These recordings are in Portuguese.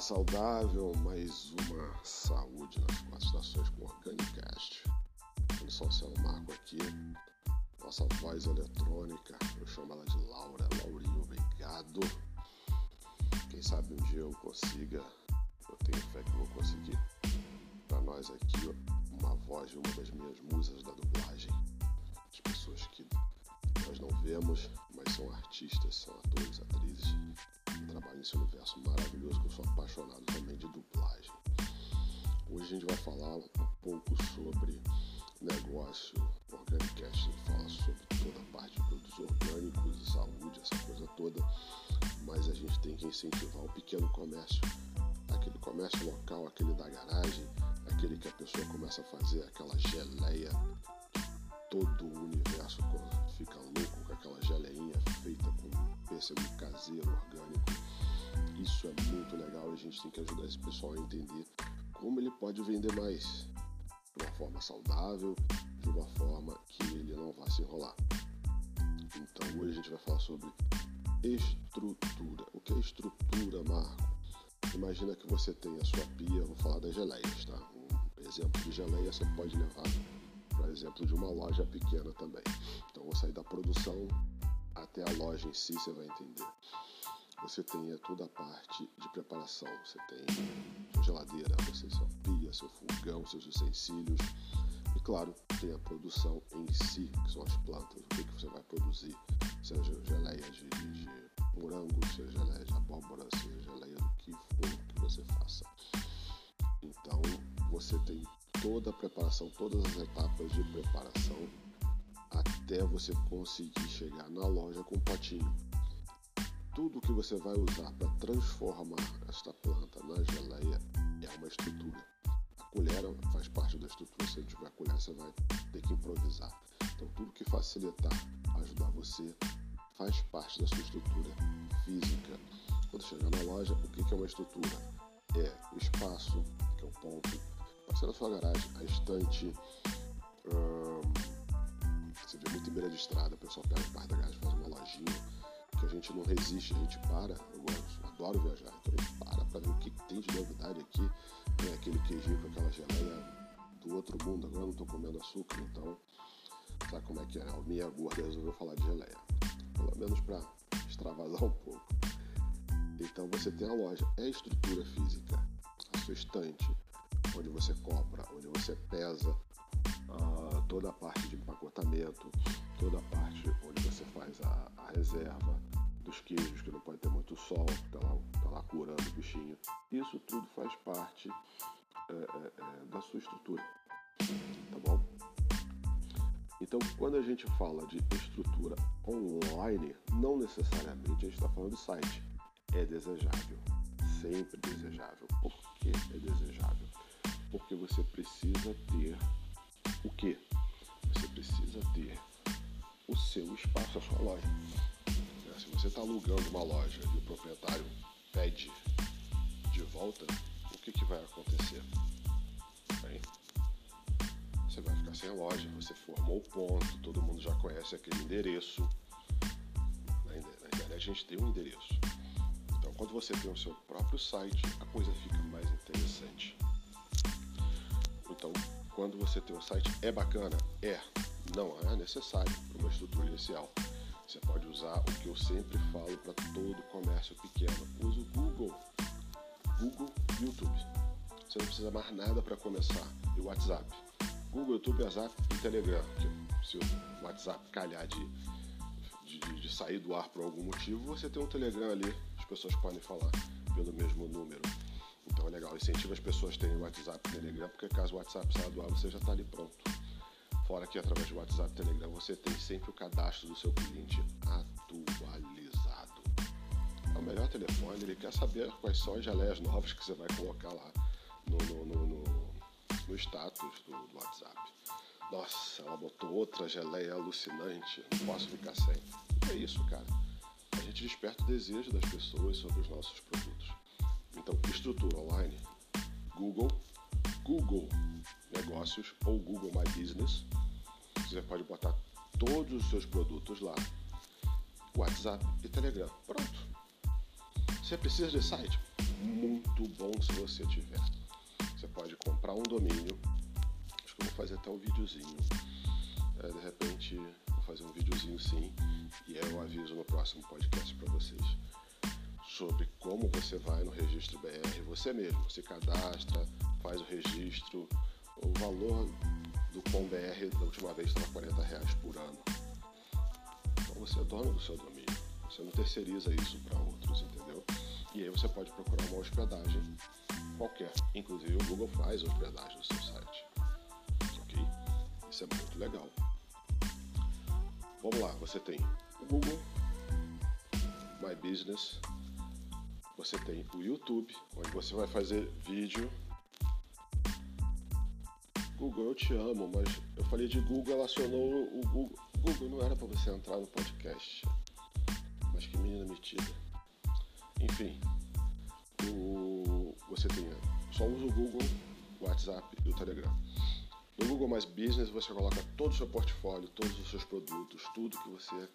Saudável, mais uma saúde nas quatro estações com Organicast. Eu sou o Céu Marco aqui, nossa voz eletrônica, eu chamo ela de Laura. Laurinho, obrigado. Quem sabe um dia eu consiga, eu tenho fé que vou conseguir, para nós aqui, uma voz de uma das minhas musas da dublagem. As pessoas que nós não vemos, mas são artistas, são atores, atrizes, que trabalham nesse universo maravilhoso que eu sou apaixonado também de dublagem. Hoje a gente vai falar um pouco sobre negócio, Organicast fala sobre toda a parte de produtos orgânicos e saúde, essa coisa toda, mas a gente tem que incentivar o pequeno comércio, aquele comércio local, aquele da garagem, aquele que a pessoa começa a fazer aquela geleia todo o universo fica louco com aquela geleinha feita com pêssego caseiro, orgânico. Gente tem que ajudar esse pessoal a entender como ele pode vender mais de uma forma saudável, de uma forma que ele não vá se enrolar. Então hoje a gente vai falar sobre estrutura. O que é estrutura, Marco? Imagina que você tem a sua pia, vou falar das geleias, tá? Um exemplo de geleia você pode levar por exemplo, de uma loja pequena também. Então, vou sair da produção até a loja em si, você vai entender. Você tem toda a parte de preparação. Você tem sua geladeira, você sua pia, seu fogão, seus utensílios. E claro, tem a produção em si, que são as plantas. O que, que você vai produzir? Seja geleia de, de morango, seja geleia de abóbora, seja geleia do que for que você faça. Então, você tem toda a preparação, todas as etapas de preparação até você conseguir chegar na loja com o potinho. Tudo que você vai usar para transformar esta planta na geleia é uma estrutura. A colher faz parte da estrutura. Se não tiver colher, você vai ter que improvisar. Então, tudo que facilitar, ajudar você, faz parte da sua estrutura física. Quando chegar na loja, o que é uma estrutura? É o espaço, que é o ponto pode ser na sua garagem, a estante. Hum, você vê muito em beira de estrada, o pessoal pega parte da garagem, faz uma lojinha, que a gente não resiste, a gente para. Eu gosto, adoro viajar, então a gente para para ver o que tem de novidade aqui. Tem aquele queijinho com aquela geleia do outro mundo, agora eu não estou comendo açúcar, então sabe como é que é? A minha gorda resolveu falar de geleia, pelo menos para extravasar um pouco. Então você tem a loja, é a estrutura física, a sua estante, onde você compra, onde você pesa uh, toda a parte de empacotamento, toda a parte onde você faz a reserva dos queijos, que não pode ter muito sol, está lá, tá lá curando o bichinho. Isso tudo faz parte é, é, é, da sua estrutura. Tá bom? Então, quando a gente fala de estrutura online, não necessariamente a gente está falando de site. É desejável, sempre desejável. Por que é desejável? Porque você precisa ter o quê? Você precisa ter o seu espaço, a sua loja. É, se você está alugando uma loja e o proprietário pede de volta, o que, que vai acontecer? Bem, você vai ficar sem a loja, você formou o ponto, todo mundo já conhece aquele endereço. Na internet a gente tem um endereço. Então, quando você tem o seu próprio site, a coisa fica mais interessante. Então, quando você tem um site, é bacana? É. Não é necessário para uma estrutura inicial. Você pode usar o que eu sempre falo para todo comércio pequeno. Use o Google. Google YouTube. Você não precisa mais nada para começar. E o WhatsApp. Google, YouTube, WhatsApp e Telegram. Se o WhatsApp calhar de, de, de sair do ar por algum motivo, você tem um Telegram ali. As pessoas podem falar pelo mesmo número. Então é legal, incentiva as pessoas a terem WhatsApp e Telegram, porque caso o WhatsApp saia do ar, você já está ali pronto. Fora que através do WhatsApp e Telegram você tem sempre o cadastro do seu cliente atualizado. É o melhor telefone, ele quer saber quais são as geleias novas que você vai colocar lá no, no, no, no, no status do, do WhatsApp. Nossa, ela botou outra geleia alucinante, não posso ficar sem. É isso, cara. A gente desperta o desejo das pessoas sobre os nossos produtos. Então, estrutura online, Google, Google Negócios ou Google My Business. Você pode botar todos os seus produtos lá. WhatsApp e Telegram. Pronto. Você precisa de site? muito bom se você tiver. Você pode comprar um domínio. Acho que eu vou fazer até um videozinho. É, de repente, vou fazer um videozinho sim. E eu aviso no próximo podcast para vocês sobre como você vai no registro BR você mesmo. Se cadastra, faz o registro. O valor do Com BR da última vez estava 40 reais por ano. Então você é dono do seu domínio. Você não terceiriza isso para outros, entendeu? E aí você pode procurar uma hospedagem qualquer. Inclusive o Google faz hospedagem no seu site. Ok? Isso é muito legal. Vamos lá, você tem o Google, My Business, você tem o YouTube, onde você vai fazer vídeo. Google, eu te amo, mas eu falei de Google, ela acionou o Google. Google não era para você entrar no podcast. Mas que menina metida. Enfim, o, você tem só usa o Google, o WhatsApp e o Telegram. No Google Mais Business você coloca todo o seu portfólio, todos os seus produtos, tudo que você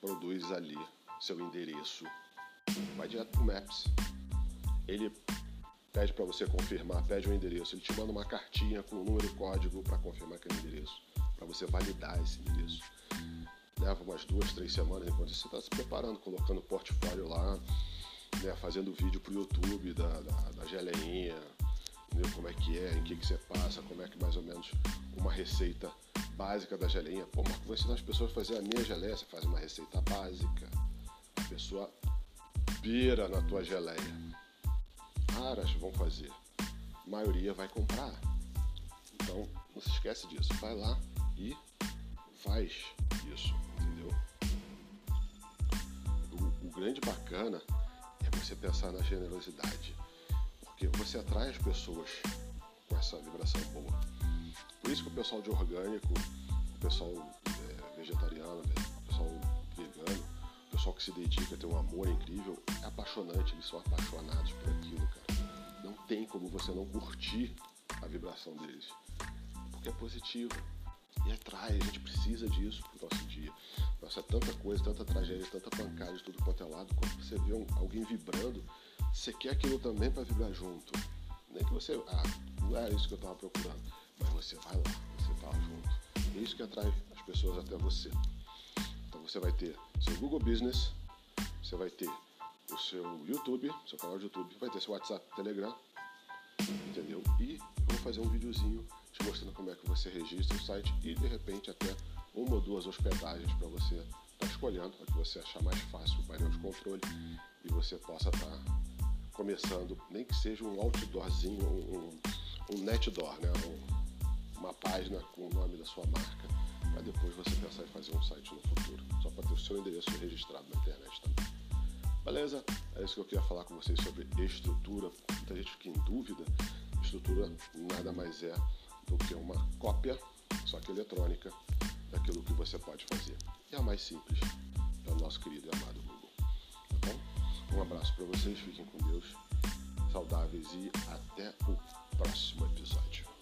produz ali, seu endereço, vai direto pro Maps. Ele pede para você confirmar, pede o um endereço, ele te manda uma cartinha com o número e código para confirmar aquele endereço, para você validar esse endereço. Leva umas duas, três semanas enquanto você está se preparando, colocando o portfólio lá, né, fazendo vídeo pro YouTube da, da, da geleinha, entendeu? como é que é, em que, que você passa, como é que mais ou menos uma receita básica da geleinha. Pô, Marco, vou ensinar as pessoas a fazer a minha geleia, você faz uma receita básica. A pessoa pira na tua geleia. Raras vão fazer. A maioria vai comprar. Então, não se esquece disso. Vai lá e faz isso, entendeu? O, o grande bacana é você pensar na generosidade. Porque você atrai as pessoas com essa vibração boa. Por isso que o pessoal de orgânico, o pessoal é, vegetariano, o pessoal vegano, pessoal que se dedica, tem um amor incrível, é apaixonante, eles são apaixonados por aquilo, cara. Não tem como você não curtir a vibração deles, porque é positivo e atrai, a gente precisa disso pro nosso dia. Nossa, é tanta coisa, tanta tragédia, tanta pancada de tudo quanto é lado, quando você vê um, alguém vibrando, você quer aquilo também para vibrar junto. Nem que você, ah, não era isso que eu estava procurando, mas você vai lá, você tá junto. É isso que atrai as pessoas até você. Então você vai ter seu Google Business, você vai ter o seu YouTube, seu canal de YouTube, vai ter seu WhatsApp, Telegram, entendeu? E vou fazer um videozinho te mostrando como é que você registra o site e de repente até uma ou duas hospedagens para você estar tá escolhendo, para que você achar mais fácil o painel de controle e você possa estar tá começando, nem que seja um outdoorzinho, um, um netdoor, né? Um, uma página com o nome da sua marca para depois você pensar em fazer um site no futuro, só para ter o seu endereço registrado na internet também. Beleza? É isso que eu queria falar com vocês sobre estrutura. Muita gente fica em dúvida. Estrutura nada mais é do que uma cópia, só que eletrônica, daquilo que você pode fazer. E a mais simples é o nosso querido e amado Google. Tá bom? Um abraço para vocês, fiquem com Deus, saudáveis e até o próximo episódio.